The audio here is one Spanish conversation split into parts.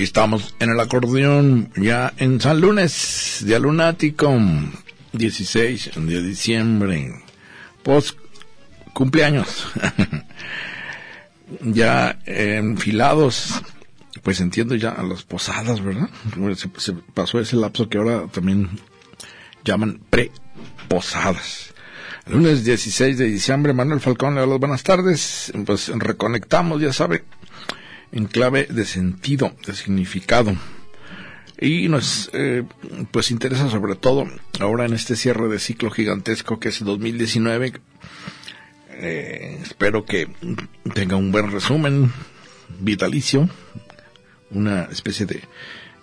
Aquí estamos en el acordeón, ya en San Lunes, día lunático, 16 de diciembre, post cumpleaños. ya enfilados, pues entiendo ya a las posadas, ¿verdad? Se, pasó ese lapso que ahora también llaman pre-posadas. Lunes 16 de diciembre, Manuel Falcón, le buenas tardes. Pues reconectamos, ya sabe, en clave de sentido, de significado. Y nos eh, pues interesa sobre todo ahora en este cierre de ciclo gigantesco que es 2019. Eh, espero que tenga un buen resumen vitalicio, una especie de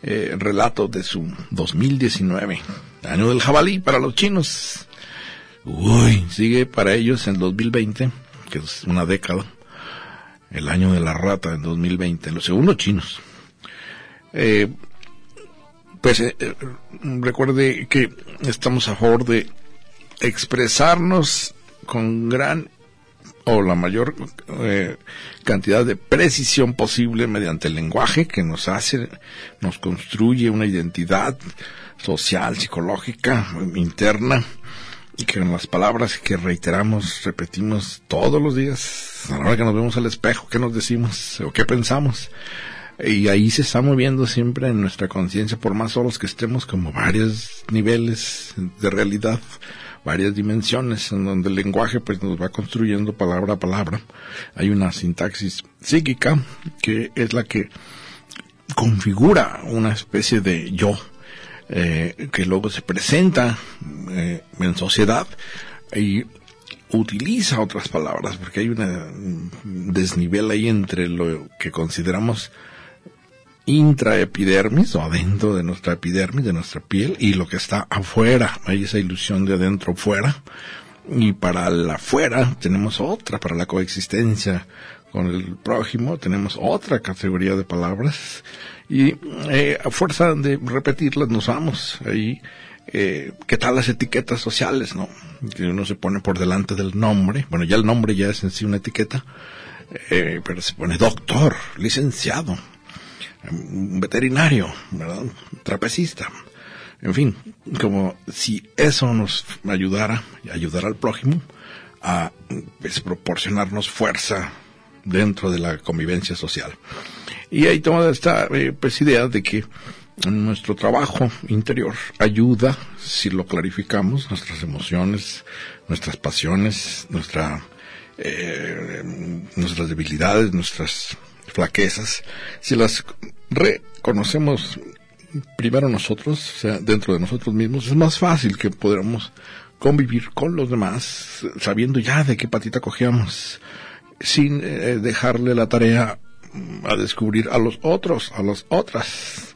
eh, relato de su 2019, año del jabalí para los chinos. Uy, sigue para ellos en 2020, que es una década el año de la rata en 2020, los segundos chinos. Eh, pues eh, recuerde que estamos a favor de expresarnos con gran o la mayor eh, cantidad de precisión posible mediante el lenguaje que nos hace, nos construye una identidad social, psicológica, interna, y que en las palabras que reiteramos, repetimos todos los días, a la hora que nos vemos al espejo, qué nos decimos o qué pensamos. Y ahí se está moviendo siempre en nuestra conciencia, por más solos que estemos, como varios niveles de realidad, varias dimensiones, en donde el lenguaje pues nos va construyendo palabra a palabra. Hay una sintaxis psíquica que es la que configura una especie de yo, eh, que luego se presenta eh, en sociedad y utiliza otras palabras, porque hay un desnivel ahí entre lo que consideramos intraepidermis o adentro de nuestra epidermis, de nuestra piel, y lo que está afuera. Hay esa ilusión de adentro fuera. Y para la afuera tenemos otra, para la coexistencia con el prójimo tenemos otra categoría de palabras y eh, a fuerza de repetirlas nos vamos ahí. Eh, ¿Qué tal las etiquetas sociales, no? Uno se pone por delante del nombre. Bueno, ya el nombre ya es en sí una etiqueta, eh, pero se pone doctor, licenciado, veterinario, ¿verdad? trapecista. En fin, como si eso nos ayudara, ayudara al prójimo a pues, proporcionarnos fuerza dentro de la convivencia social. Y ahí toda esta eh, pues, idea de que nuestro trabajo interior ayuda, si lo clarificamos, nuestras emociones, nuestras pasiones, nuestra, eh, nuestras debilidades, nuestras flaquezas, si las reconocemos primero nosotros, o sea, dentro de nosotros mismos, es más fácil que podamos convivir con los demás, sabiendo ya de qué patita cogíamos, sin eh, dejarle la tarea a descubrir a los otros, a las otras.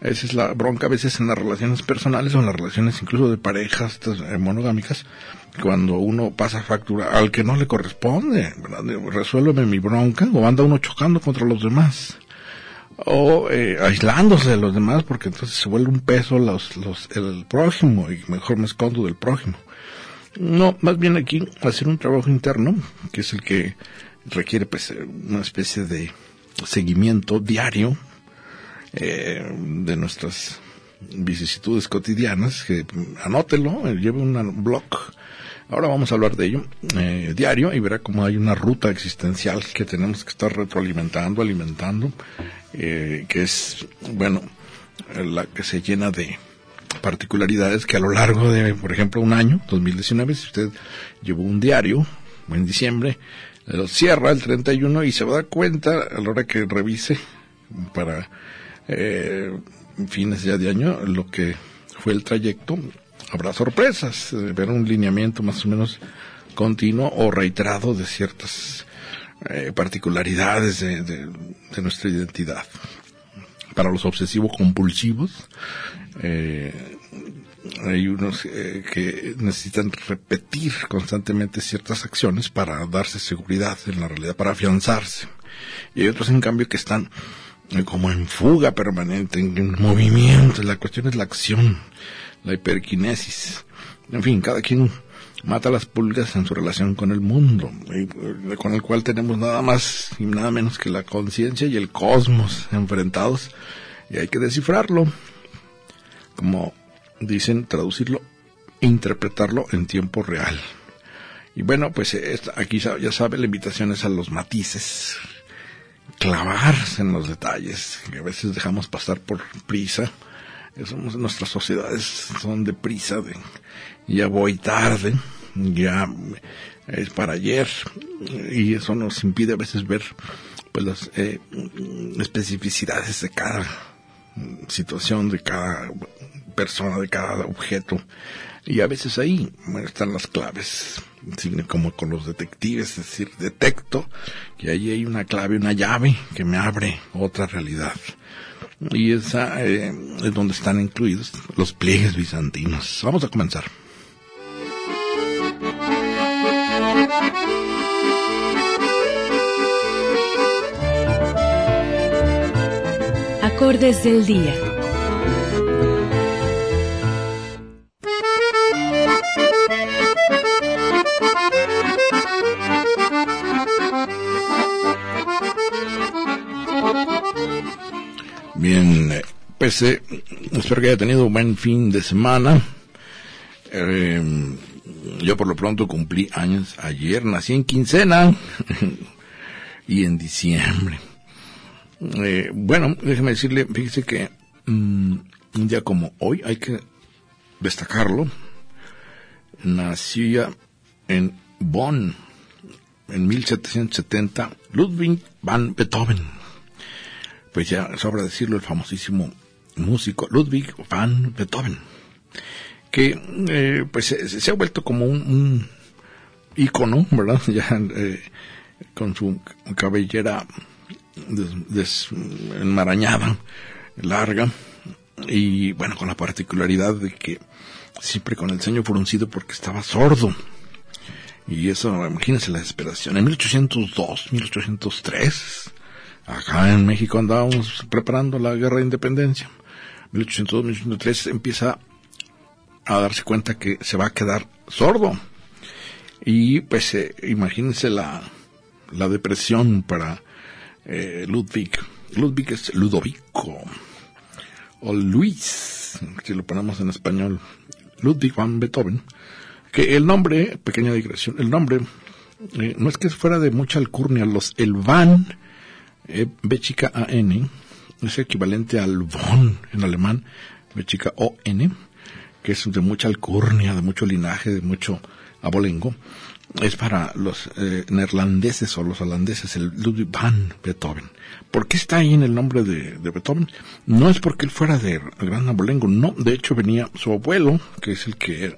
Esa es la bronca a veces en las relaciones personales o en las relaciones incluso de parejas eh, monogámicas, cuando uno pasa factura al que no le corresponde, resuélveme mi bronca, o anda uno chocando contra los demás, o eh, aislándose de los demás, porque entonces se vuelve un peso los, los, el prójimo, y mejor me escondo del prójimo. No, más bien aquí hacer un trabajo interno, que es el que requiere pues una especie de seguimiento diario eh, de nuestras vicisitudes cotidianas, que anótelo, eh, lleve un blog. Ahora vamos a hablar de ello eh, diario y verá cómo hay una ruta existencial que tenemos que estar retroalimentando, alimentando, eh, que es, bueno, la que se llena de particularidades que a lo largo de, por ejemplo, un año, 2019, si usted llevó un diario en diciembre, cierra el 31 y se va a dar cuenta a la hora que revise para eh, fines ya de año, lo que fue el trayecto, habrá sorpresas, eh, ver un lineamiento más o menos continuo o reiterado de ciertas eh, particularidades de, de, nuestra identidad. Para los obsesivos compulsivos, eh, hay unos eh, que necesitan repetir constantemente ciertas acciones para darse seguridad en la realidad, para afianzarse. Y hay otros, en cambio, que están eh, como en fuga permanente, en, en movimiento. La cuestión es la acción, la hiperquinesis. En fin, cada quien mata las pulgas en su relación con el mundo, y, con el cual tenemos nada más y nada menos que la conciencia y el cosmos enfrentados, y hay que descifrarlo, como dicen, traducirlo, interpretarlo en tiempo real. Y bueno, pues aquí ya sabe, la invitación es a los matices, clavarse en los detalles, que a veces dejamos pasar por prisa. Somos, nuestras sociedades son de prisa, de ya voy tarde, ya es para ayer, y eso nos impide a veces ver pues las eh, especificidades de cada situación, de cada persona, de cada objeto. Y a veces ahí están las claves, como con los detectives, es decir, detecto que ahí hay una clave, una llave que me abre otra realidad. Y esa eh, es donde están incluidos los pliegues bizantinos. Vamos a comenzar. Acordes del día. Bien, eh, eh, espero que haya tenido un buen fin de semana. Eh, yo por lo pronto cumplí años ayer, nací en quincena y en diciembre. Eh, bueno, déjeme decirle, fíjese que mm, un día como hoy hay que destacarlo. Nacía en Bonn en 1770 Ludwig van Beethoven. Pues ya sobra decirlo el famosísimo músico Ludwig van Beethoven que eh, pues se, ha vuelto como un, un ícono, ¿verdad? Ya eh, con su cabellera desenmarañada, larga, y bueno, con la particularidad de que siempre con el ceño fruncido porque estaba sordo. Y eso, imagínense la desesperación. En 1802, 1803, acá en México andábamos preparando la guerra de independencia. 1802, 1803 empieza a darse cuenta que se va a quedar sordo. Y pues eh, imagínense la, la depresión para eh, Ludwig. Ludwig es Ludovico. O Luis, si lo ponemos en español. Ludwig van Beethoven. Que el nombre, pequeña digresión, el nombre eh, no es que fuera de mucha alcurnia. Los, el van, B chica A-N, es equivalente al von en alemán, B chica O-N que es de mucha alcurnia, de mucho linaje, de mucho abolengo, es para los eh, neerlandeses o los holandeses, el Ludwig van Beethoven. ¿Por qué está ahí en el nombre de, Beethoven? No es porque él fuera de gran abolengo, no, de hecho venía su abuelo, que es el que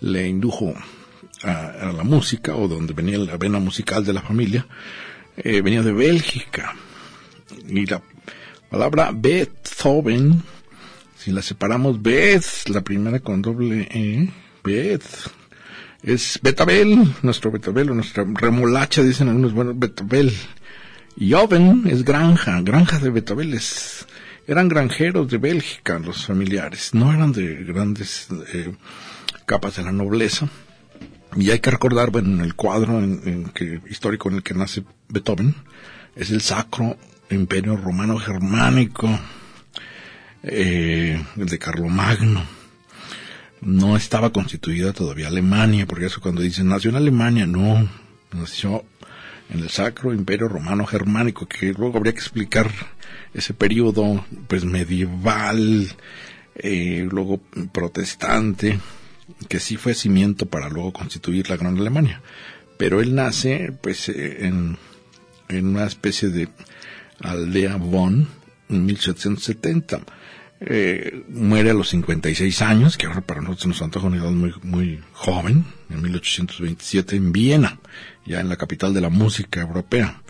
le indujo a, la música, o donde venía la vena musical de la familia, eh, venía de Bélgica. Y la palabra Beethoven si la separamos, Beth, la primera con doble E, Beth, es Betabel, nuestro Betabel, o nuestra remolacha, dicen algunos buenos Betabel. Y Oven es granja, granja de Betabeles. Eran granjeros de Bélgica los familiares, no eran de grandes eh, capas de la nobleza. Y hay que recordar, bueno, en el cuadro en, que, histórico en el que nace Beethoven, es el Sacro Imperio Romano Germánico, eh, el de Carlomagno. No estaba constituida todavía Alemania, porque eso cuando dicen nació en Alemania, no, nació en el Sacro Imperio Romano Germánico, que luego habría que explicar ese periodo pues medieval, eh, luego protestante, que sí fue cimiento para luego constituir la Gran Alemania. Pero él nace pues eh, en, en una especie de aldea Bonn, en 1770. Eh, muere a los 56 años, que ahora para nosotros nos antoja una edad muy, muy joven, en 1827 en Viena, ya en la capital de la música europea.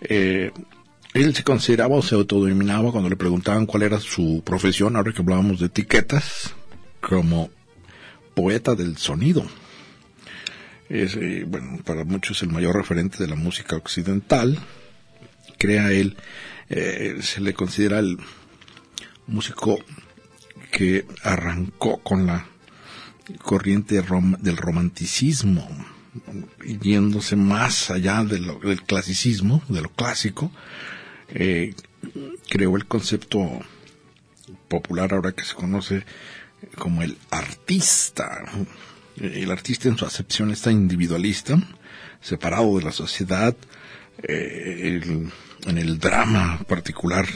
Eh, él se consideraba o se autodenominaba cuando le preguntaban cuál era su profesión, ahora que hablábamos de etiquetas, como poeta del sonido. Es, eh, bueno, para muchos el mayor referente de la música occidental. Crea él, eh, se le considera el músico que arrancó con la corriente del romanticismo, yéndose más allá del clasicismo, de lo clásico, eh, creó el concepto popular ahora que se conoce como el artista. El artista en su acepción está individualista, separado de la sociedad, eh, el, en el drama particular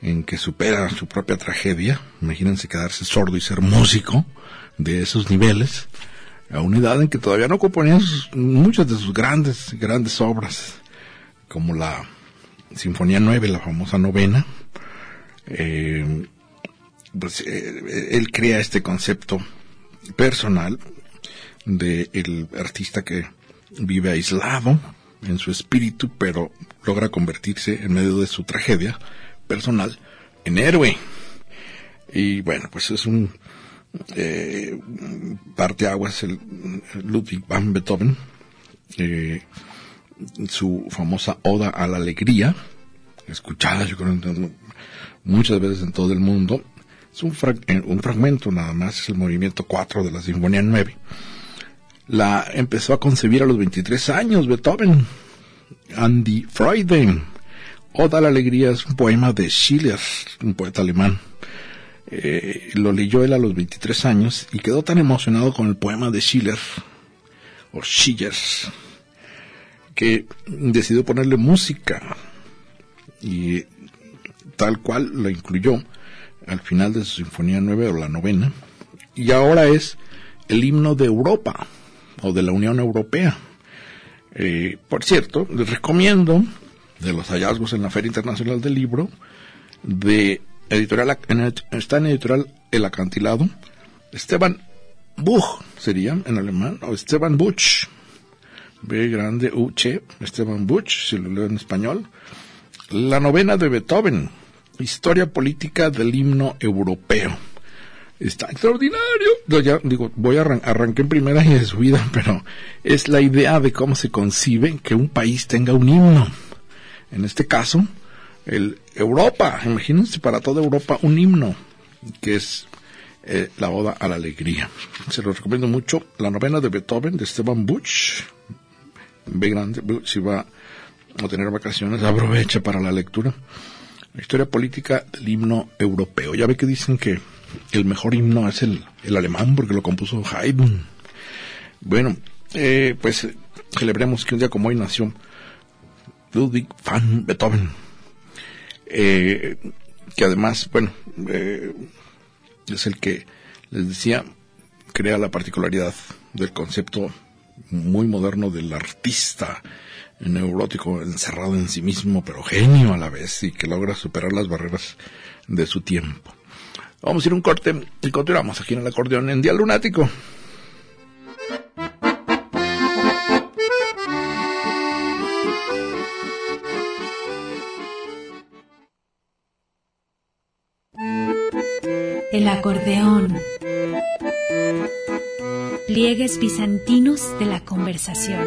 en que supera su propia tragedia. Imagínense quedarse sordo y ser músico de esos niveles, a una edad en que todavía no componían muchas de sus grandes, grandes obras, como la Sinfonía 9, la famosa novena. Eh, pues eh, él crea este concepto personal del el artista que vive aislado en su espíritu, pero logra convertirse en medio de su tragedia personal en héroe. Y bueno, pues es un eh, parteaguas el, Ludwig van Beethoven, eh, su famosa Oda a la Alegría, escuchada yo creo muchas veces en todo el mundo, es un, un fragmento nada más, es el movimiento 4 de la Sinfonía 9. La empezó a concebir a los 23 años Beethoven. Andy Freuden. Oda a la Alegría es un poema de Schiller, un poeta alemán. Eh, lo leyó él a los 23 años y quedó tan emocionado con el poema de Schiller, o Schiller, que decidió ponerle música y tal cual lo incluyó al final de su Sinfonía 9 o la novena, y ahora es el himno de Europa o de la Unión Europea. Eh, por cierto, les recomiendo de los hallazgos en la Feria Internacional del Libro de editorial está en editorial El Acantilado Esteban Buch sería en alemán o Esteban Buch B grande U Ch Esteban Buch si lo leo en español la novena de Beethoven Historia política del himno europeo. Está extraordinario. ya digo, voy a arrancar en primera y de subida, pero es la idea de cómo se concibe que un país tenga un himno. En este caso, el Europa. Imagínense para toda Europa un himno, que es eh, la Oda a la Alegría. Se lo recomiendo mucho. La novena de Beethoven, de Esteban Buch. Ve grande, si va a tener vacaciones, aprovecha para la lectura la historia política del himno europeo. Ya ve que dicen que el mejor himno es el, el alemán porque lo compuso Haydn. Bueno, eh, pues celebremos que un día como hoy nació Ludwig van Beethoven, eh, que además, bueno, eh, es el que les decía, crea la particularidad del concepto muy moderno del artista neurótico, encerrado en sí mismo, pero genio a la vez y que logra superar las barreras de su tiempo. Vamos a ir un corte y continuamos aquí en el acordeón en Día Lunático. El acordeón. Pliegues bizantinos de la conversación.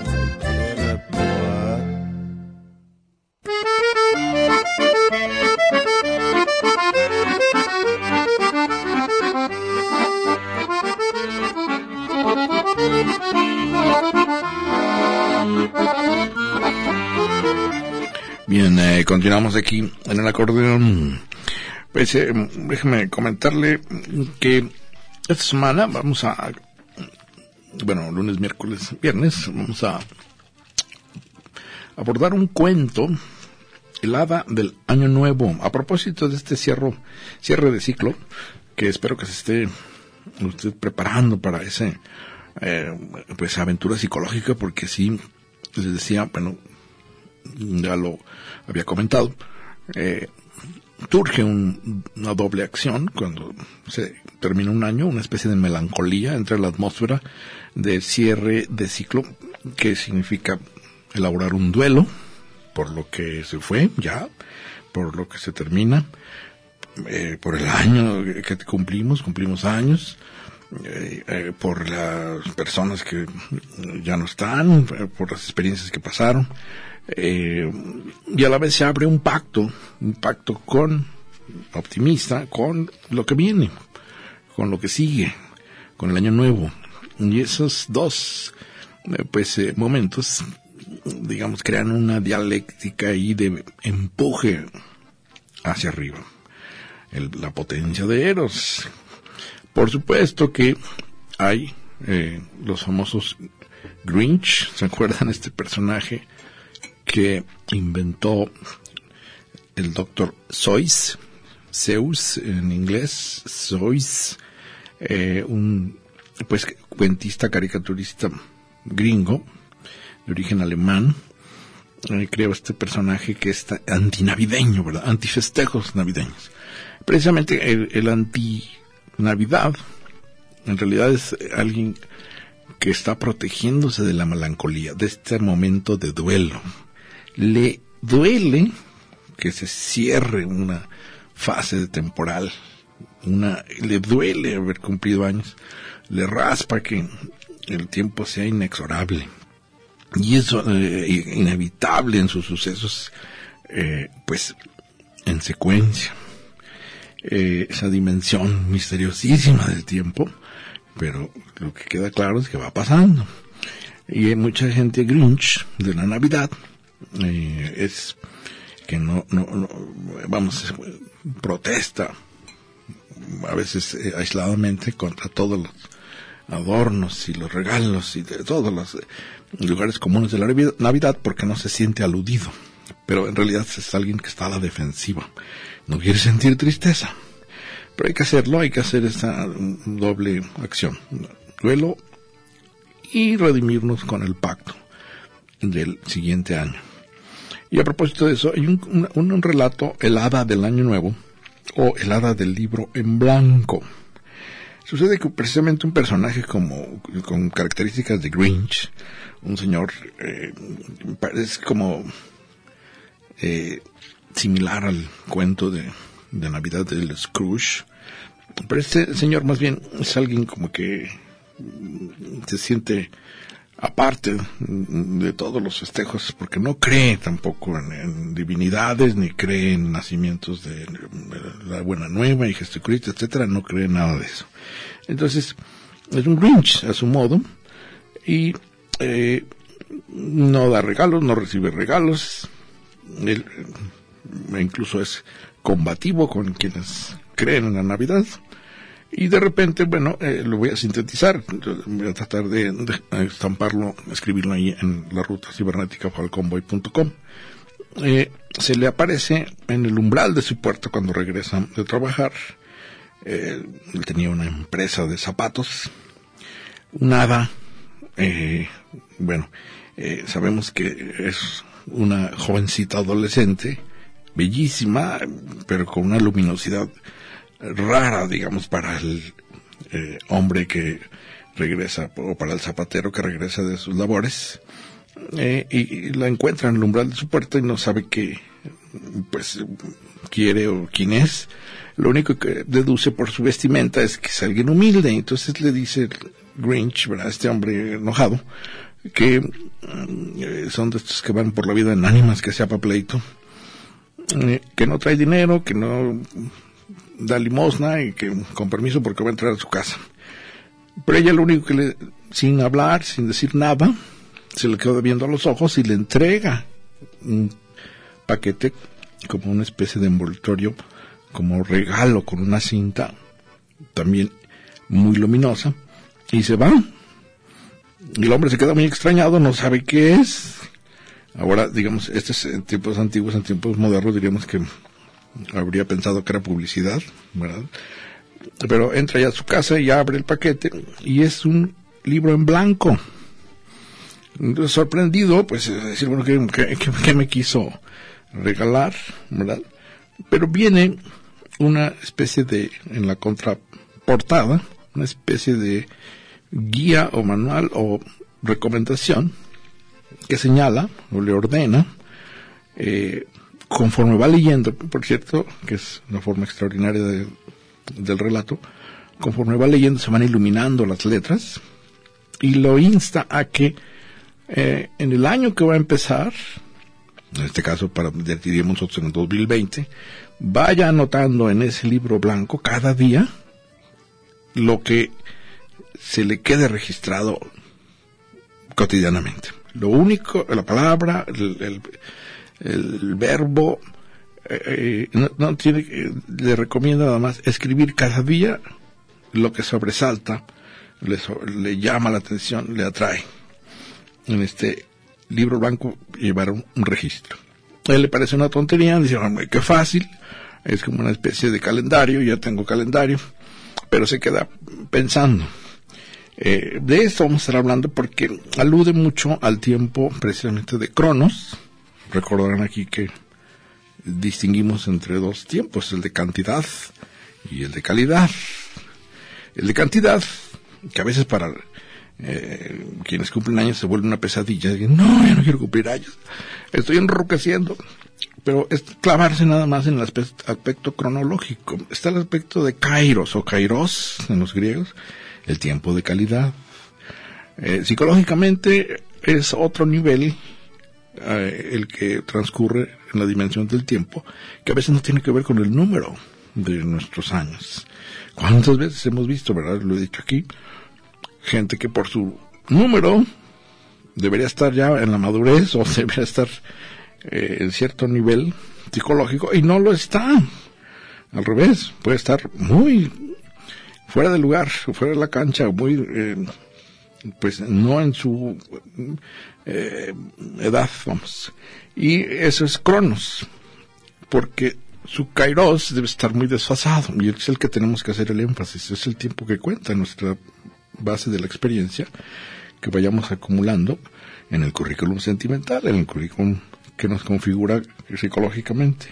Bien, eh, continuamos aquí en el acordeón. Pues eh, déjeme comentarle que esta semana vamos a bueno, lunes, miércoles, viernes, vamos a abordar un cuento, el hada del año nuevo, a propósito de este cierre, cierre de ciclo, que espero que se esté usted preparando para ese, eh, pues aventura psicológica, porque sí, les decía, bueno, ya lo había comentado, eh, surge una doble acción cuando se termina un año, una especie de melancolía entre la atmósfera de cierre de ciclo, que significa elaborar un duelo por lo que se fue ya, por lo que se termina, eh, por el año que cumplimos, cumplimos años, eh, eh, por las personas que ya no están, por las experiencias que pasaron, y a la vez se abre un pacto, un pacto con optimista, con lo que viene, con lo que sigue, con el año nuevo. Y esos dos pues momentos digamos, crean una dialéctica ahí de empuje hacia arriba. la potencia de Eros. Por supuesto que hay eh, los famosos Grinch, ¿se acuerdan este personaje que inventó el doctor Seuss, Zeus en inglés, Seuss, eh, un pues cuentista, caricaturista gringo, de origen alemán, eh, creo este personaje que es antinavideño, ¿verdad? Antifestejos navideños. Precisamente el, el anti-Navidad, en realidad es alguien que está protegiéndose de la melancolía, de este momento de duelo. Le duele que se cierre una fase de temporal, una, le duele haber cumplido años, le raspa que el tiempo sea inexorable y eso eh, inevitable en sus sucesos, eh, pues en secuencia. Eh, esa dimensión misteriosísima del tiempo, pero lo que queda claro es que va pasando. Y hay mucha gente grinch de la Navidad, es que no, no, vamos, protesta a veces aisladamente contra todos los adornos y los regalos y de todos los lugares comunes de la Navidad porque no se siente aludido. Pero en realidad es alguien que está a la defensiva. No quiere sentir tristeza. Pero hay que hacerlo, hay que hacer esta doble acción. Duelo y redimirnos con el pacto del siguiente año. Y a propósito de eso, hay un, un relato, el hada del año nuevo, o el hada del libro en blanco. Sucede que precisamente un personaje como con características de Grinch, un señor eh, parece como eh, similar al cuento de, de Navidad del Scrooge, pero este señor más bien es alguien como que se siente aparte de todos los festejos, porque no cree tampoco en, divinidades, ni cree en nacimientos de, la Buena Nueva y Jesucristo, etcétera, no cree nada de eso. Entonces, es un Grinch a su modo, y eh, no da regalos, no recibe regalos, él incluso es combativo con quienes creen en la Navidad, y de repente, bueno, eh, lo voy a sintetizar, voy a tratar de, estamparlo, escribirlo ahí en la ruta cibernética falconboy.com. Eh, se le aparece en el umbral de su puerta cuando regresa de trabajar. Eh, él tenía una empresa de zapatos, un hada, eh, bueno, eh, sabemos que es una jovencita adolescente, bellísima, pero con una luminosidad rara, digamos, para el eh, hombre que regresa, o para el zapatero que regresa de sus labores, eh, y, la encuentra en el umbral de su puerta y no sabe qué, pues, quiere o quién es. Lo único que deduce por su vestimenta es que es alguien humilde, entonces le dice Grinch, ¿verdad? Este hombre enojado, que mm, son de estos que van por la vida en ánimas que pleito, eh, que no trae dinero, que no da limosna y que con permiso porque va a entrar a su casa. Pero ella lo único que le, sin hablar, sin decir nada, se le quedó viendo a los ojos y le entrega un paquete como una especie de envoltorio, como regalo con una cinta también muy luminosa y se va. Y el hombre se queda muy extrañado, no sabe qué es. Ahora, digamos, este es en tiempos antiguos, en tiempos modernos, diríamos que habría pensado que era publicidad, ¿verdad? Pero entra ya a su casa y abre el paquete y es un libro en blanco. Sorprendido, pues, decir, bueno, ¿qué, qué me quiso regalar, verdad? Pero viene una especie de, en la contraportada, una especie de guía o manual o recomendación que señala o le ordena, eh, conforme va leyendo, por cierto, que es una forma extraordinaria del relato, conforme va leyendo se van iluminando las letras y lo insta a que eh, en el año que va a empezar, en este caso para diríamos nosotros en el 2020, vaya anotando en ese libro blanco cada día lo que se le quede registrado cotidianamente. Lo único, la palabra, el, verbo, eh, eh, no, tiene, le recomienda nada más escribir cada día lo que sobresalta, le, le llama la atención, le atrae. En este libro blanco llevar un, registro. A él le parece una tontería, dice, qué fácil, es como una especie de calendario, ya tengo calendario, pero se queda pensando. Eh, de esto vamos a estar hablando porque alude mucho al tiempo precisamente de Cronos. Recordarán aquí que distinguimos entre dos tiempos, el de cantidad y el de calidad. El de cantidad, que a veces para eh, quienes cumplen años se vuelve una pesadilla. no, yo no quiero cumplir años. Estoy enroqueciendo. Pero es clavarse nada más en el aspecto, cronológico. Está el aspecto de kairos o kairos en los griegos, el tiempo de calidad. Eh, psicológicamente es otro nivel el que transcurre en la dimensión del tiempo, que a veces no tiene que ver con el número de nuestros años. ¿Cuántas veces hemos visto, verdad? Lo he dicho aquí, gente que por su número debería estar ya en la madurez o debería estar eh, en cierto nivel psicológico y no lo está. Al revés, puede estar muy fuera del lugar, fuera de la cancha, muy, eh, pues no en su eh, edad, vamos. Y eso es Cronos, porque su kairos debe estar muy desfasado y es el que tenemos que hacer el énfasis, es el tiempo que cuenta nuestra base de la experiencia que vayamos acumulando en el currículum sentimental, en el currículum que nos configura psicológicamente.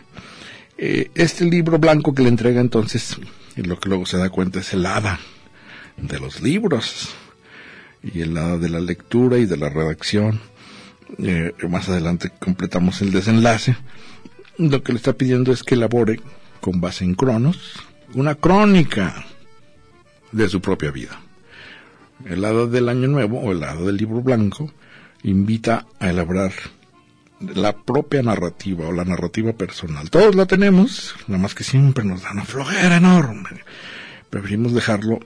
Eh, este libro blanco que le entrega entonces, y lo que luego se da cuenta es el hada de los libros y el hada de la lectura y de la redacción. Eh, más adelante completamos el desenlace. Lo que le está pidiendo es que elabore, con base en Cronos, una crónica de su propia vida. El hada del Año Nuevo o el hada del Libro Blanco invita a elaborar la propia narrativa o la narrativa personal. Todos la tenemos, nada más que siempre nos da una flojera enorme. Preferimos dejarlo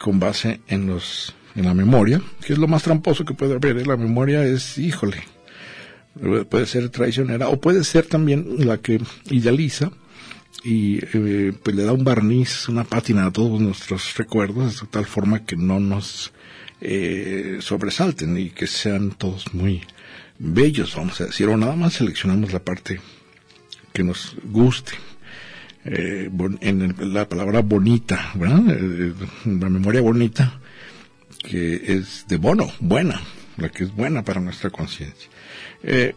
con base en los en la memoria, que es lo más tramposo que puede haber. ¿eh? La memoria es, híjole, puede ser traicionera o puede ser también la que idealiza y eh, pues le da un barniz, una pátina a todos nuestros recuerdos de tal forma que no nos eh, sobresalten y que sean todos muy bellos, vamos a decir, o nada más seleccionamos la parte que nos guste. Eh, en la palabra bonita, la memoria bonita, que es de bono, buena, la que es buena para nuestra conciencia.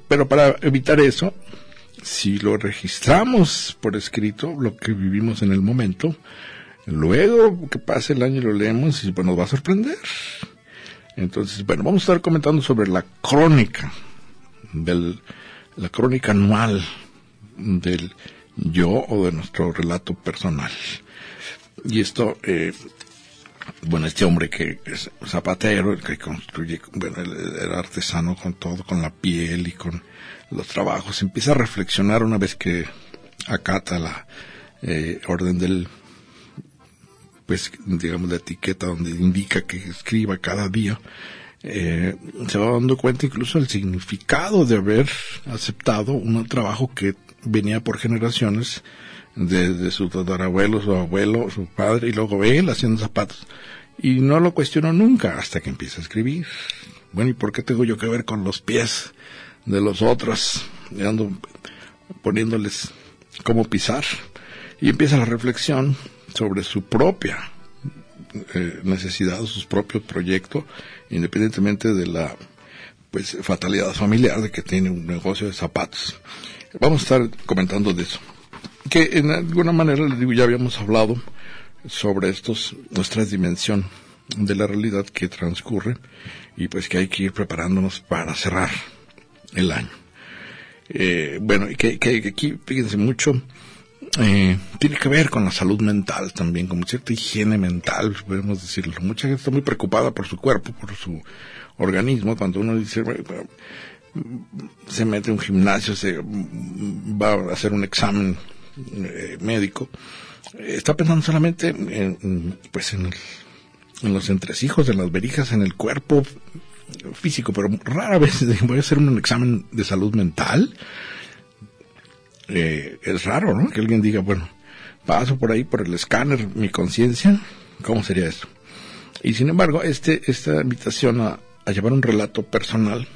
pero para evitar eso, si lo registramos por escrito, lo que vivimos en el momento, luego que pase el año lo leemos y pues nos va a sorprender. Entonces, bueno, vamos a estar comentando sobre la crónica, del, la crónica anual del yo o de nuestro relato personal. Y esto, eh, bueno, este hombre que es zapatero, el que construye, bueno, el artesano con todo, con la piel y con los trabajos, empieza a reflexionar una vez que acata la eh, orden del, pues digamos la etiqueta donde indica que escriba cada día, eh, se va dando cuenta incluso del significado de haber aceptado un trabajo que venía por generaciones desde su tatarabuelo, su abuelo, su padre y luego él haciendo zapatos y no lo cuestiono nunca hasta que empieza a escribir. Bueno, ¿y por qué tengo yo que ver con los pies de los otros? Y ando poniéndoles cómo pisar. Y empieza la reflexión sobre su propia eh, necesidad, su propio proyecto, independientemente de la pues fatalidad familiar de que tiene un negocio de zapatos. Vamos a estar comentando de eso. Que en alguna manera, les digo, ya habíamos hablado sobre estos, nuestra dimensión de la realidad que transcurre y pues que hay que ir preparándonos para cerrar el año. Eh, bueno, y que, que, aquí, fíjense mucho, eh, tiene que ver con la salud mental también, como cierta higiene mental, podemos decirlo. Mucha gente está muy preocupada por su cuerpo, por su organismo, cuando uno dice, se mete a un gimnasio, se va a hacer un examen eh, médico, está pensando solamente en, pues en, en los entresijos, en las verijas, en el cuerpo físico, pero rara vez voy a hacer un examen de salud mental. Eh, es raro. Que alguien diga, bueno, paso por ahí por el escáner, mi conciencia, ¿cómo sería eso? Y sin embargo, este, esta invitación a llevar un relato personal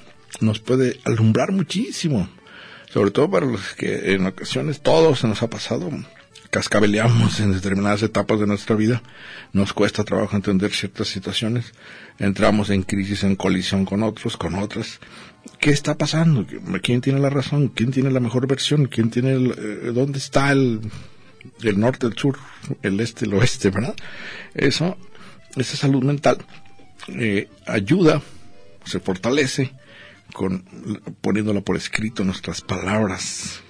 nos puede alumbrar muchísimo, sobre todo para los que en ocasiones todos se nos ha pasado, cascabeleamos en determinadas etapas de nuestra vida, nos cuesta trabajo entender ciertas situaciones, entramos en crisis, en colisión con otros, con otras. ¿Qué está pasando? ¿Quién tiene la razón? ¿Quién tiene la mejor versión? ¿Quién tiene el, eh, dónde está el, el norte, el sur, el este, el oeste, verdad? Eso, esa salud mental eh, ayuda se fortalece con poniéndola por escrito nuestras palabras.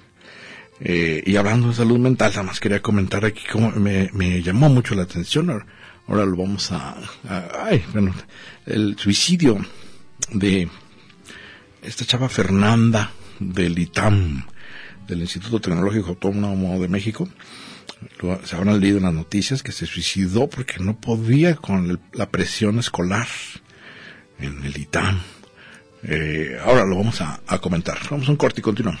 Eh, y hablando de salud mental, nada más quería comentar aquí cómo me, llamó mucho la atención. Ahora, lo vamos a, ay, bueno, el suicidio de esta chava Fernanda del ITAM, del Instituto Tecnológico Autónomo de México. se habrán leído en las noticias que se suicidó porque no podía con la presión escolar en el ITAM. Eh, ahora lo vamos a, comentar. Vamos a un corte y continuamos.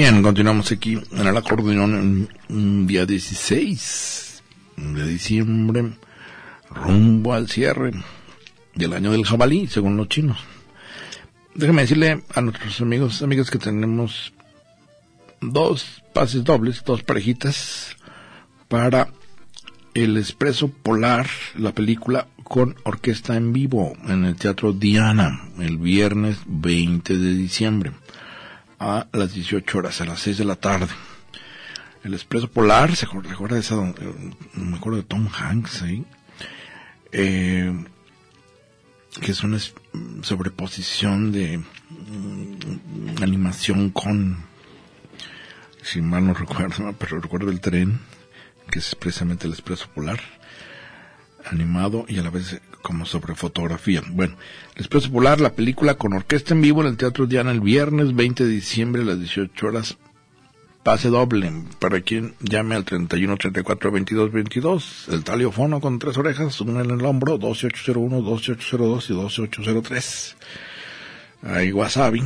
Bien, continuamos aquí en el acordeón en día 16 de diciembre, rumbo al cierre del año del jabalí, según los chinos. Déjame decirle a nuestros amigos, amigas que tenemos dos pases dobles, dos parejitas para el Expreso Polar, la película con orquesta en vivo en el Teatro Diana el viernes 20 de diciembre a las 18 horas, a las 6 de la tarde. El Expreso Polar, ¿se recuerda de esa? Me acuerdo de Tom Hanks. Eh, que es una sobreposición de mm, animación con, si mal no recuerdo, pero recuerdo el tren, que es precisamente el Expreso Polar, animado y a la vez como sobre fotografía. Bueno, el Expreso Polar, la película con orquesta en vivo en el Teatro Diana el viernes 20 de diciembre a las 18 horas. Pase doble para quien llame al 31 34 22 22. El taliofono con tres orejas, una en el hombro, 12801, 12802 y 12803. Ahí Wasabi,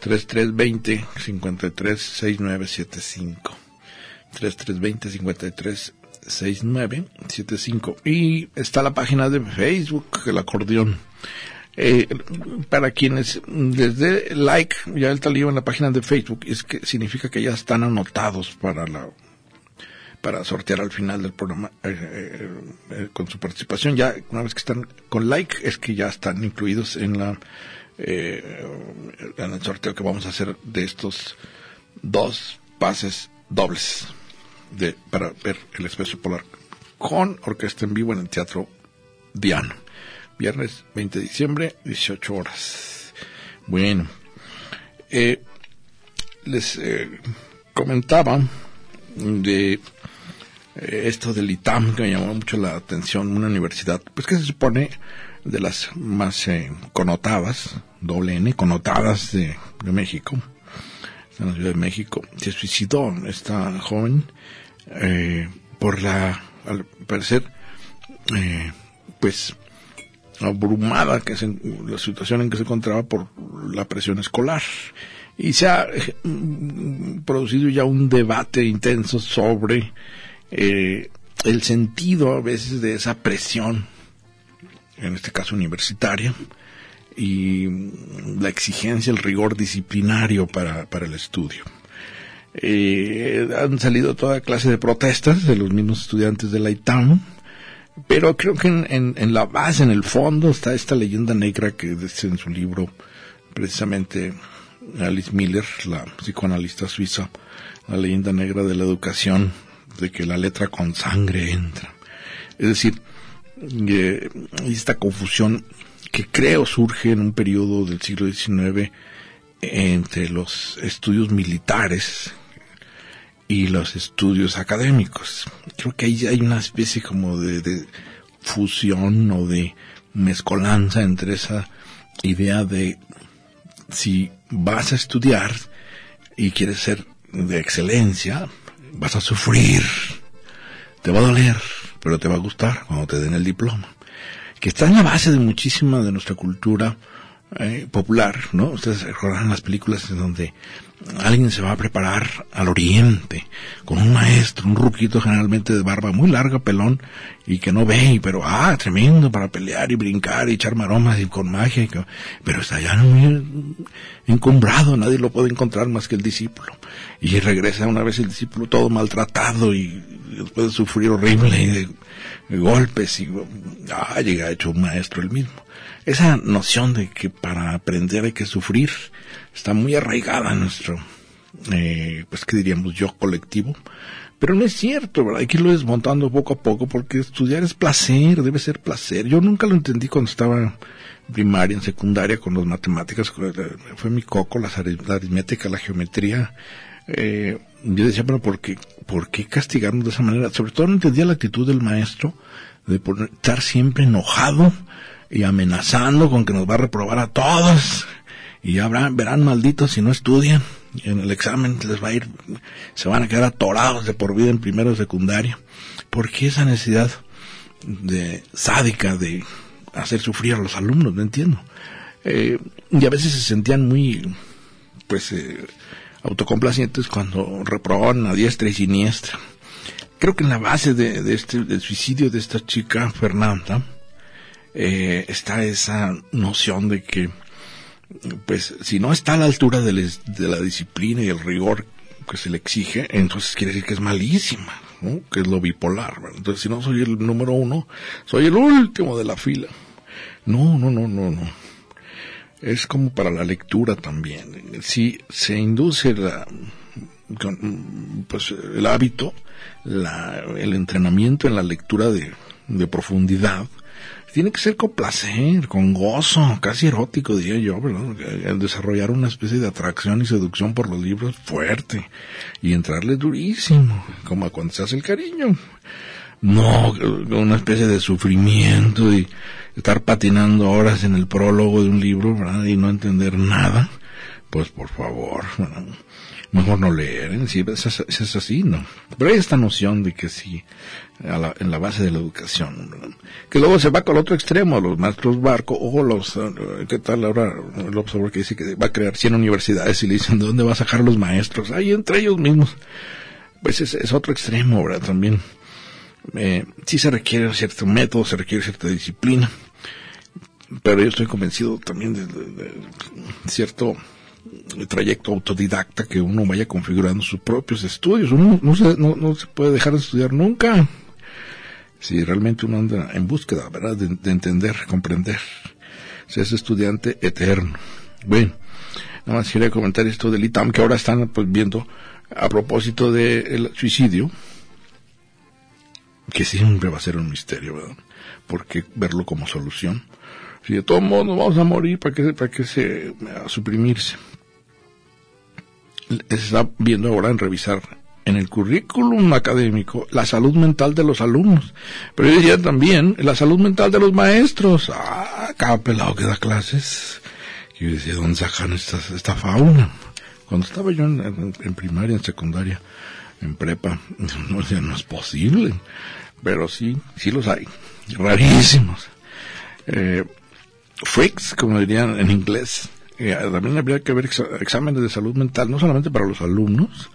3320 53 6975. 3320 53 6975 y está la página de Facebook el acordeón. Eh, para quienes les dé like ya el talío en la página de Facebook es que significa que ya están anotados para la para sortear al final del programa eh, eh, con su participación. Ya una vez que están con like es que ya están incluidos en la en el sorteo que vamos a hacer de estos dos pases dobles de, para ver el Expreso Polar con orquesta en vivo en el Teatro Diana. Viernes 20 de diciembre, 18 horas. Bueno, eh, les eh, comentaba de eh, esto del ITAM que me llamó mucho la atención, una universidad, pues que se supone de las más eh, connotadas, doble N, connotadas de, de México, en la Ciudad de México, se suicidó esta joven eh, por la, al parecer, eh, pues, abrumada que se, la situación en que se encontraba por la presión escolar. Y se ha eh, producido ya un debate intenso sobre eh, el sentido a veces de esa presión, en este caso universitaria, y la exigencia, el rigor disciplinario para, para el estudio. Eh, han salido toda clase de protestas de los mismos estudiantes de la ITAM, pero creo que en, en, la base, en el fondo, está esta leyenda negra que dice en su libro, precisamente Alice Miller, la psicoanalista suiza, la leyenda negra de la educación, de que la letra con sangre entra. Es decir, eh, esta confusión que creo surge en un periodo del siglo XIX entre los estudios militares y los estudios académicos. Creo que ahí hay una especie como de, de fusión o de mezcolanza entre esa idea de si vas a estudiar y quieres ser de excelencia, vas a sufrir, te va a doler, pero te va a gustar cuando te den el diploma. Que está en la base de muchísima de nuestra cultura eh, popular, ¿no? Ustedes recordarán las películas en donde alguien se va a preparar al oriente con un maestro, un ruquito generalmente de barba muy larga, pelón, y que no ve, pero ah, tremendo para pelear y brincar y echar maromas y con magia, pero está ya muy encumbrado, nadie lo puede encontrar más que el discípulo. Y regresa una vez el discípulo todo maltratado y después de sufrir horrible de golpes y ah, llega hecho un maestro el mismo. Esa noción de que para aprender hay que sufrir está muy arraigada en nuestro, eh, pues que diríamos yo colectivo, pero no es cierto, ¿verdad? Hay que irlo desmontando poco a poco porque estudiar es placer, debe ser placer. Yo nunca lo entendí cuando estaba en primaria, en secundaria, con las matemáticas, fue mi coco, la aritmética, la geometría. Eh, yo decía, pero ¿por qué, ¿por qué castigarnos de esa manera? Sobre todo no entendía la actitud del maestro de estar siempre enojado y amenazando con que nos va a reprobar a todos y ya verán, verán malditos si no estudian en el examen les va a ir se van a quedar atorados de por vida en primero o secundaria ¿por qué esa necesidad de sádica de hacer sufrir a los alumnos? no entiendo eh, y a veces se sentían muy pues eh, autocomplacientes cuando reprobaban a diestra y siniestra creo que en la base de, este del suicidio de esta chica Fernanda eh, está esa noción de que, pues, si no está a la altura de, la disciplina y el rigor que se le exige, entonces quiere decir que es malísima, ¿no? Que es lo bipolar. Entonces, si no soy el número uno, soy el último de la fila. No, no, no, no, no. Es como para la lectura también. Si se induce la, pues, el hábito, la, el entrenamiento en la lectura de, de profundidad, tiene que ser con placer, con gozo, casi erótico, diría yo, ¿verdad? El desarrollar una especie de atracción y seducción por los libros fuerte y entrarle durísimo, como cuando se hace el cariño. No, una especie de sufrimiento y estar patinando horas en el prólogo de un libro. Y no entender nada. Pues por favor, mejor no leer, ¿eh? si es, así, ¿no? Pero hay esta noción de que sí, la, en la base de la educación, que luego se va con el otro extremo, los maestros barco, o los, ¿qué tal ahora el observador que dice que va a crear 100 universidades y le dicen, ¿de dónde va a sacar los maestros? Ahí entre ellos mismos. Pues es, es otro extremo, ¿verdad? También, eh, sí se requiere cierto método, se requiere cierta disciplina, pero yo estoy convencido también de, de, de cierto trayecto autodidacta que uno vaya configurando sus propios estudios. Uno no se, no, no se puede dejar de estudiar nunca. Si realmente uno anda en búsqueda, ¿verdad? De, de entender, comprender. se es estudiante eterno. Bueno, nada más quería comentar esto del ITAM, que ahora están pues, viendo a propósito del suicidio, que siempre va a ser un misterio, ¿verdad? Porque verlo como solución. Si de todos modos nos vamos a morir, ¿para qué, para qué se, a suprimirse? Se está viendo ahora en revisar en el currículum académico la salud mental de los alumnos. Pero yo diría también la salud mental de los maestros. Ah, cada pelado que da clases. Yo decía, ¿dónde sacan esta, esta fauna? Cuando estaba yo en, primaria, en secundaria, en prepa, no, no es posible. Pero sí, sí los hay. Rarísimos. Eh, freaks, como dirían en inglés. Eh, también habría que ver exámenes de salud mental, no solamente para los alumnos,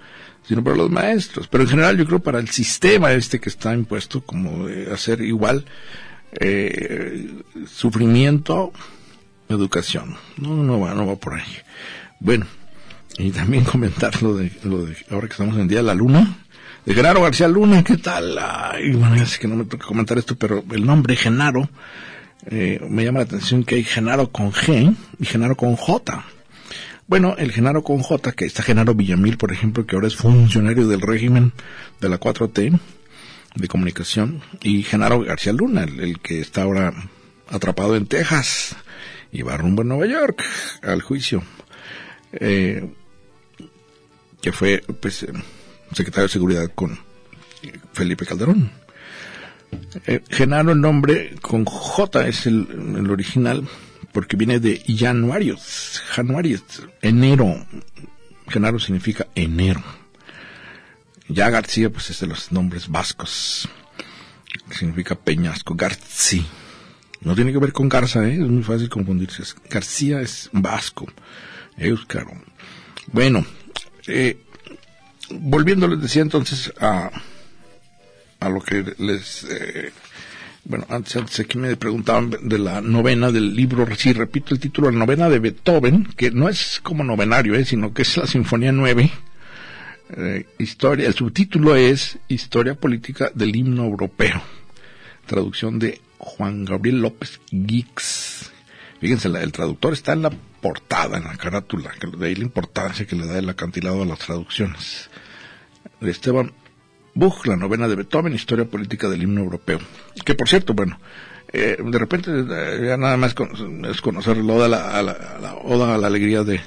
sino para los maestros. Pero en general yo creo para el sistema este que está impuesto, como hacer igual eh, sufrimiento, educación. No, no va, no va por ahí. Bueno, y también comentar lo de, lo de ahora que estamos en el Día de la Luna, de Genaro García Luna, ¿qué tal? Ay, bueno, ya sé que no me toca comentar esto, pero el nombre Genaro, eh, me llama la atención que hay Genaro con G y Genaro con J. Bueno, el Genaro con J, que está Genaro Villamil, por ejemplo, que ahora es funcionario del régimen de la 4T de comunicación, y Genaro García Luna, el, que está ahora atrapado en Texas y va rumbo a Nueva York al juicio, eh, que fue, pues, eh, secretario de Seguridad con Felipe Calderón. Eh, Genaro, el nombre con J es el, original, porque viene de Januarios, Januarios, enero. Genaro significa enero. Ya García, pues es de los nombres vascos. Significa peñasco, García. No tiene que ver con Garza, ¿eh? es muy fácil confundirse. García es vasco, euskaro. Bueno, eh, volviendo les decía entonces a, a lo que les eh, bueno, antes, antes aquí me preguntaban de la novena del libro, sí, repito el título, la novena de Beethoven, que no es como novenario, eh, sino que es la Sinfonía 9. Eh, historia, el subtítulo es Historia Política del Himno Europeo. Traducción de Juan Gabriel López Gix. Fíjense, el traductor está en la portada, en la carátula, que de ahí la importancia que le da el acantilado a las traducciones. Esteban Buch, la novena de Beethoven, Historia Política del Himno Europeo. Que por cierto, bueno, eh, de repente eh, ya nada más es conocer la oda a la, oda a la alegría de,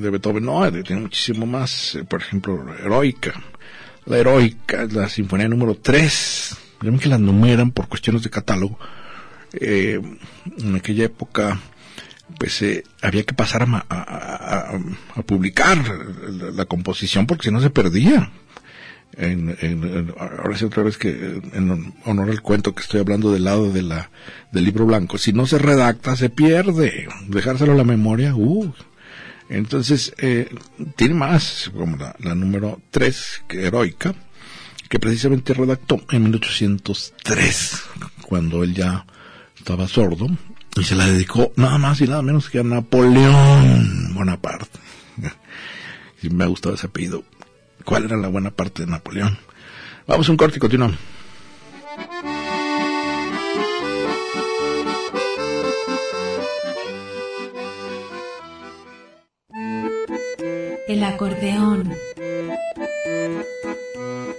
de Beethoven. No, eh, tiene muchísimo más, por ejemplo, heroica. La heroica la sinfonía número 3. Ven que la numeran por cuestiones de catálogo. en aquella época, pues había que pasar a, a, a publicar la, la, composición porque si no se perdía en, ahora sí otra vez que en honor al cuento que estoy hablando del lado de la del libro blanco si no se redacta se pierde. Dejárselo a la memoria uh. Entonces eh, tiene más como la, número 3 que heroica que precisamente redactó en 1803 cuando él ya estaba sordo y se la dedicó nada más y nada menos que a Napoleón Bonaparte. Me ha gustado ese apellido cuál era la buena parte de Napoleón. Vamos a un corte y continuamos. El acordeón.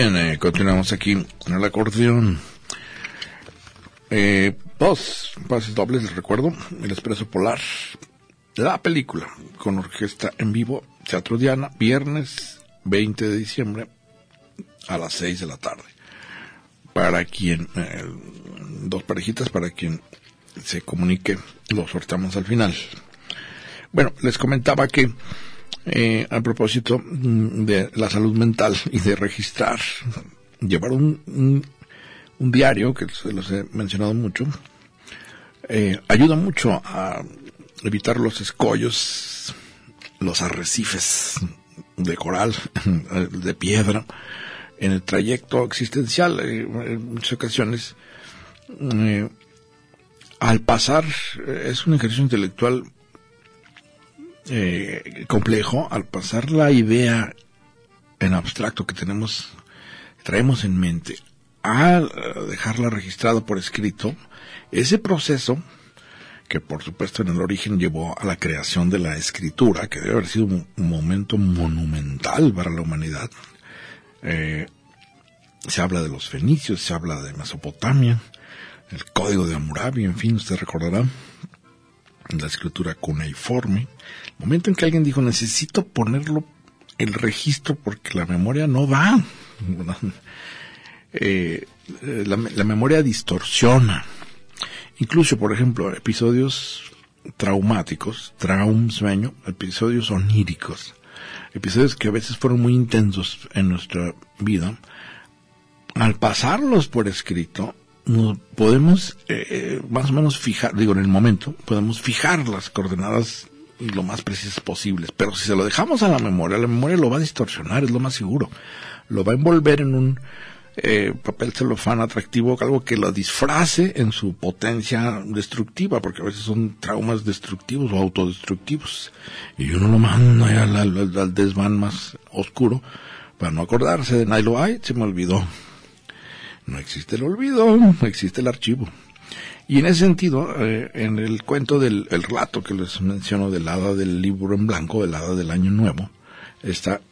Eh, continuamos aquí en el acordeón. Eh, dos pases dobles, les recuerdo, El Expreso Polar, la película con orquesta en vivo, Teatro Diana, viernes 20 de diciembre a las 6 de la tarde. Para quien, eh, dos parejitas, para quien se comunique, lo sorteamos al final. Bueno, les comentaba que eh, a propósito mm, de la salud mental y de registrar, llevar un, un, diario, que se los he mencionado mucho, eh, ayuda mucho a evitar los escollos, los arrecifes de coral, de piedra, en el trayecto existencial. Eh, en muchas ocasiones, al pasar, es un ejercicio intelectual eh, complejo al pasar la idea en abstracto que tenemos, traemos en mente, a dejarla registrada por escrito, ese proceso, que por supuesto en el origen llevó a la creación de la escritura, que debe haber sido un, momento monumental para la humanidad. Eh, se habla de los fenicios, se habla de Mesopotamia, el código de Hammurabi, en fin, usted recordará la escritura cuneiforme, momento en que alguien dijo necesito ponerlo el registro porque la memoria no va, eh, la, memoria distorsiona. Incluso, por ejemplo, episodios traumáticos, traum sueño, episodios oníricos, episodios que a veces fueron muy intensos en nuestra vida, al pasarlos por escrito, podemos eh, eh, más o menos fijar, digo en el momento, podemos fijar las coordenadas lo más precisas posibles, pero si se lo dejamos a la memoria, la memoria lo va a distorsionar, es lo más seguro, lo va a envolver en un eh, papel celofán atractivo, algo que lo disfrace en su potencia destructiva, porque a veces son traumas destructivos o autodestructivos, y uno lo manda al, al, desván más oscuro para no acordarse de Nilo, ay, se me olvidó, no existe el olvido, no existe el archivo. Y en ese sentido, eh, en el cuento del el relato que les menciono del hada del libro en blanco, del hada del año nuevo, está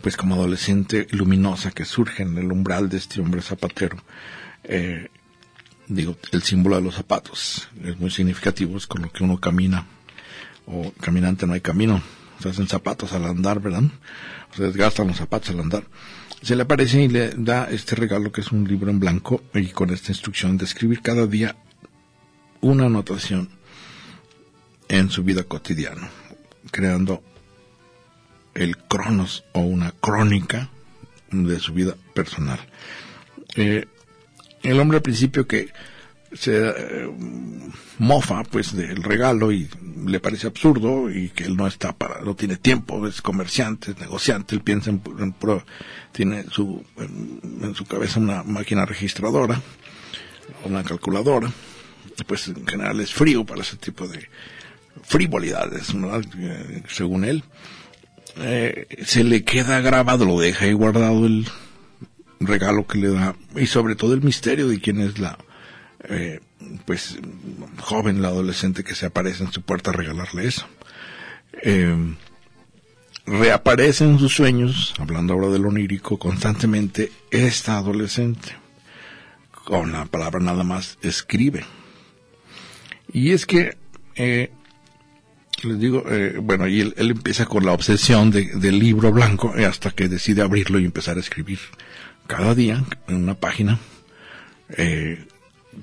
pues como adolescente luminosa que surge en el umbral de este hombre zapatero. Eh, digo, el símbolo de los zapatos es muy significativo, es con lo que uno camina, o caminante no hay camino, se hacen zapatos al andar, ¿verdad? Se desgastan los zapatos al andar se le aparece y le da este regalo que es un libro en blanco y con esta instrucción de escribir cada día una anotación en su vida cotidiana, creando el cronos o una crónica de su vida personal. Eh, el hombre al principio que se eh, mofa pues del regalo y le parece absurdo y que él no está para no tiene tiempo es comerciante es negociante él piensa en, tiene su en, su cabeza una máquina registradora una calculadora pues en general es frío para ese tipo de frivolidades según él eh, se le queda grabado lo deja ahí guardado el regalo que le da y sobre todo el misterio de quién es la eh, pues joven, la adolescente que se aparece en su puerta a regalarle eso. Eh, reaparece en sus sueños, hablando ahora de lo onírico, constantemente esta adolescente. Con la palabra nada más escribe. Y es que, eh, les digo, eh, bueno, y él, empieza con la obsesión del libro blanco hasta que decide abrirlo y empezar a escribir cada día en una página eh,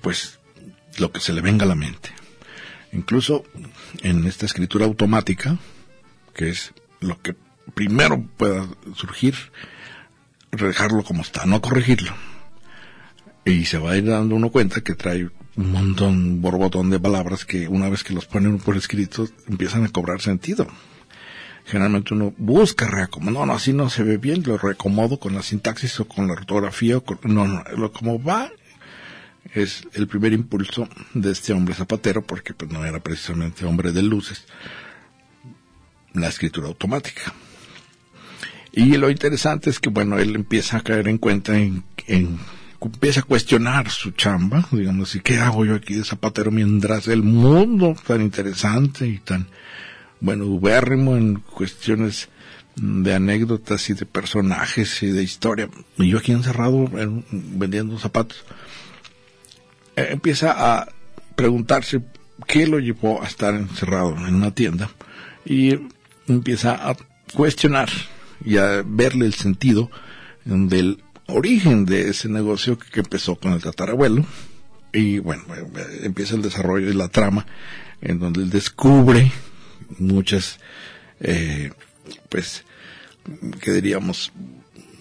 pues lo que se le venga a la mente. Incluso en esta escritura automática, que es lo que primero pueda surgir, dejarlo como está, no corregirlo. Y se va a ir dando uno cuenta que trae un montón, borbotón de palabras que una vez que los ponen por escrito empiezan a cobrar sentido. Generalmente uno busca reacomodar, no, no, así no se ve bien, lo reacomodo con la sintaxis o con la ortografía, o con, no, no, lo, como va es el primer impulso de este hombre zapatero, porque pues no era precisamente hombre de luces, la escritura automática. Y lo interesante es que, bueno, él empieza a caer en cuenta en, empieza a cuestionar su chamba, digamos, ¿y qué hago yo aquí de zapatero mientras el mundo tan interesante y tan, bueno, ubérrimo en cuestiones de anécdotas y de personajes y de historia, y yo aquí encerrado vendiendo zapatos? Eh, empieza a preguntarse qué lo llevó a estar encerrado en una tienda y empieza a cuestionar y a verle el sentido del origen de ese negocio que, empezó con el tatarabuelo y bueno, eh, empieza el desarrollo de la trama en donde él descubre muchas eh, pues, que diríamos,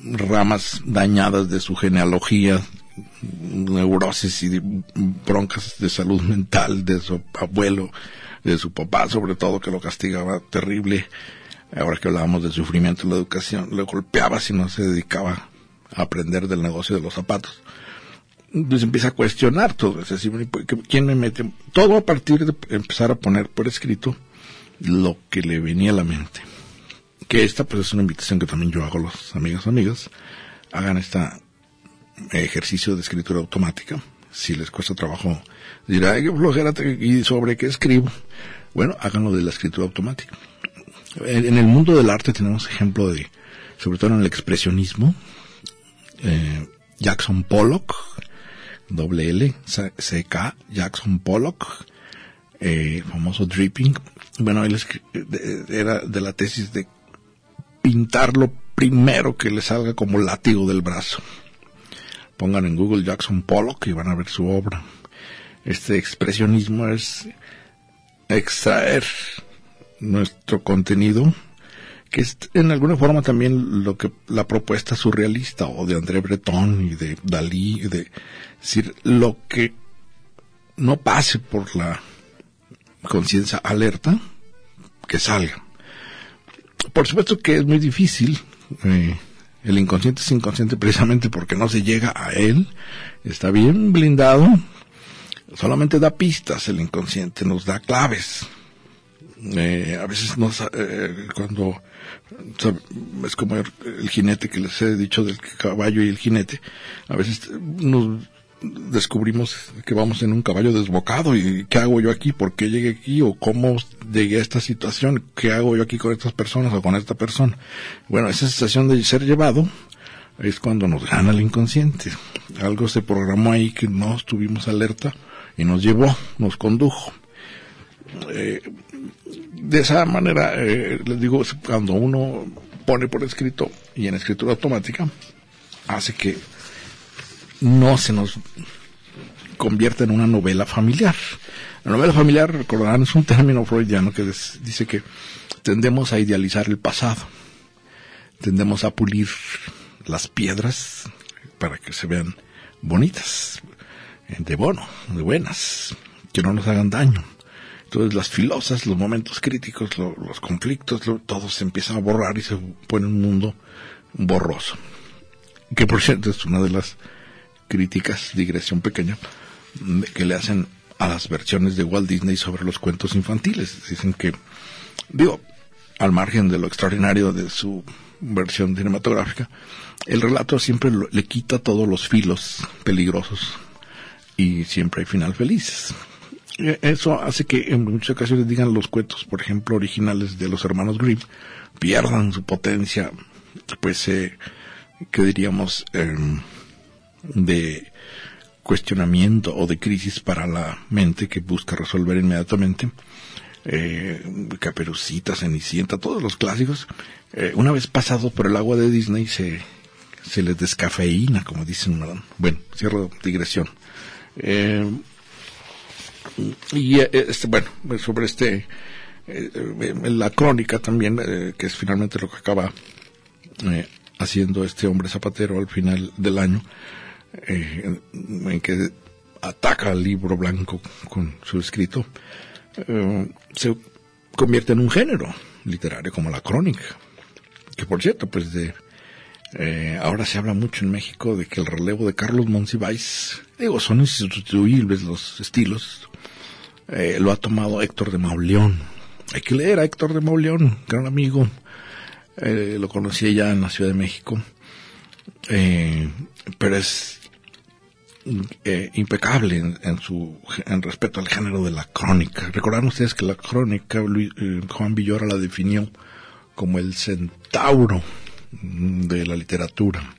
ramas dañadas de su genealogía, neurosis y broncas de salud mental de su abuelo, de su papá, sobre todo, que lo castigaba terrible. Ahora que hablábamos del sufrimiento en la educación, le golpeaba si no se dedicaba aprender del negocio de los zapatos. Entonces empieza a cuestionar todo, es decir, ¿quién me mete? Todo a partir de empezar a poner por escrito lo que le venía a la mente. Que esta pues es una invitación que también yo hago a los amigos amigas, hagan este ejercicio de escritura automática. Si les cuesta trabajo, dirá, ay, qué flojera, ¿y sobre qué escribo? Bueno, háganlo de la escritura automática. En, el mundo del arte tenemos ejemplo de, sobre todo en el expresionismo, eh, Jackson Pollock, doble L, C-K, Jackson Pollock, eh, famoso Dripping. Bueno, él era de la tesis de pintar lo primero que le salga como látigo del brazo. Pongan en Google Jackson Pollock y van a ver su obra. Este expresionismo es extraer nuestro contenido, que es en alguna forma también lo que la propuesta surrealista o de André Breton y de Dalí, de decir lo que no pase por la conciencia alerta, que salga. Por supuesto que es muy difícil. Eh, el inconsciente es inconsciente precisamente porque no se llega a él. Está bien blindado. Solamente da pistas el inconsciente, nos da claves. Eh, a veces nos, eh, cuando es como el, jinete que les he dicho del caballo y el jinete, a veces nos descubrimos que vamos en un caballo desbocado y qué hago yo aquí, por qué llegué aquí o cómo llegué a esta situación, qué hago yo aquí con estas personas o con esta persona. Bueno, esa sensación de ser llevado es cuando nos gana el inconsciente. Algo se programó ahí que no estuvimos alerta y nos llevó, nos condujo. Eh, de esa manera, eh, les digo, cuando uno pone por escrito y en escritura automática, hace que no se nos convierte en una novela familiar. La novela familiar, recordarán, es un término freudiano que dice que tendemos a idealizar el pasado, tendemos a pulir las piedras para que se vean bonitas, de bono, de buenas, que no nos hagan daño. Entonces las filosas, los momentos críticos, los conflictos, todo se empieza a borrar y se pone un mundo borroso. Que por cierto es una de las críticas, digresión pequeña, que le hacen a las versiones de Walt Disney sobre los cuentos infantiles. Dicen que, digo, al margen de lo extraordinario de su versión cinematográfica, el relato siempre le quita todos los filos peligrosos y siempre hay final feliz. E, eso hace que en muchas ocasiones digan los cuentos, por ejemplo, originales de los hermanos Grimm, pierdan su potencia, pues, eh, que diríamos, eh, de cuestionamiento o de crisis para la mente que busca resolver inmediatamente. Eh, Caperucita, Cenicienta, todos los clásicos, eh, una vez pasado por el agua de Disney se, se les descafeína, como dicen, bueno, cierro digresión. Eh, y eh, este, bueno, sobre este, la crónica también, que es finalmente lo que acaba haciendo este hombre zapatero al final del año, eh, en que ataca al libro blanco con su escrito, eh, se convierte en un género literario como la crónica. Que por cierto, pues de eh, ahora se habla mucho en México de que el relevo de Carlos Monsiváis, digo, son insustituibles los estilos, lo ha tomado Héctor de Mauleón. Hay que leer a Héctor de Mauleón, gran amigo, lo conocí ya en la Ciudad de México, pero es eh, impecable en, su en respecto al género de la crónica. Recordarán ustedes que la crónica eh, Juan Villora la definió como el centauro de la literatura.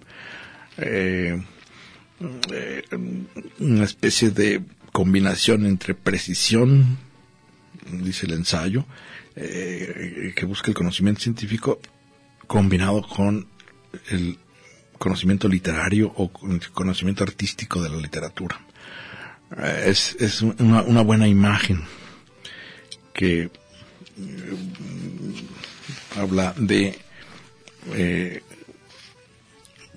Eh, una especie de combinación entre precisión, dice el ensayo, que busca el conocimiento científico combinado con el conocimiento literario o conocimiento artístico de la literatura. Eh, es, es una, buena imagen que mm, habla de eh,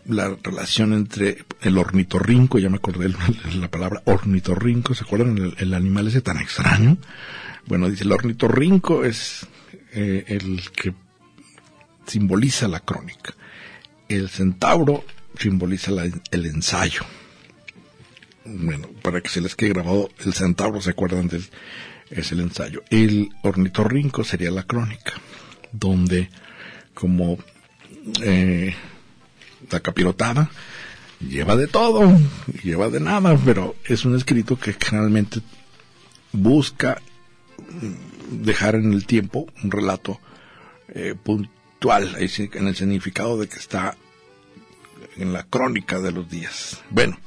la relación entre el ornitorrinco, ya me acordé la palabra ornitorrinco, ¿se acuerdan? El, el animal ese tan extraño. Bueno, dice, el ornitorrinco es eh, el que simboliza la crónica. El centauro simboliza el ensayo. Bueno, para que se les quede grabado, el centauro, ¿se acuerdan es el ensayo? El ornitorrinco sería la crónica, donde como eh, la capirotada lleva de todo, lleva de nada, pero es un escrito que generalmente busca dejar en el tiempo un relato eh, puntual, en el significado de que está en la crónica de los días. Bueno,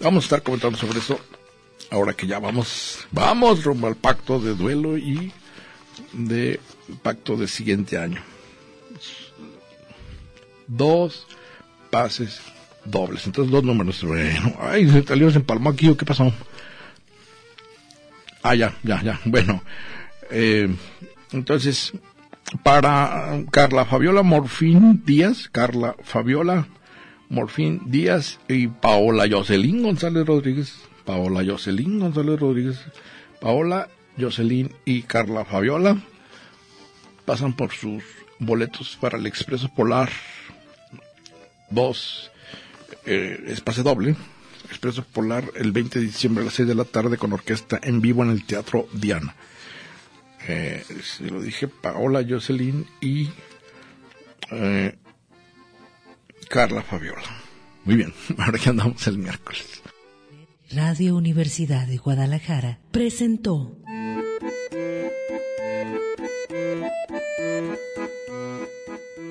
vamos a estar comentando sobre eso ahora que ya vamos, vamos rumbo al pacto de duelo y de pacto de siguiente año. Dos pases dobles, entonces dos números. Bueno, ay, se salió, se empalmó aquí, ¿o qué pasó? Ah, ya, ya, ya. Bueno, eh, entonces, para Carla Fabiola Morfín Díaz, Carla Fabiola Morfín Díaz y Paola Jocelyn González Rodríguez, Paola Jocelyn González Rodríguez, Paola Jocelyn y Carla Fabiola pasan por sus boletos para el Expreso Polar 2, eh, doble, Expreso Polar el 20 de diciembre a las 6 de la tarde con orquesta en vivo en el Teatro Diana. Eh, se lo dije, Paola Jocelyn y eh, Carla Fabiola. Muy bien, ahora que andamos el miércoles. Radio Universidad de Guadalajara presentó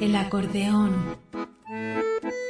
El acordeón.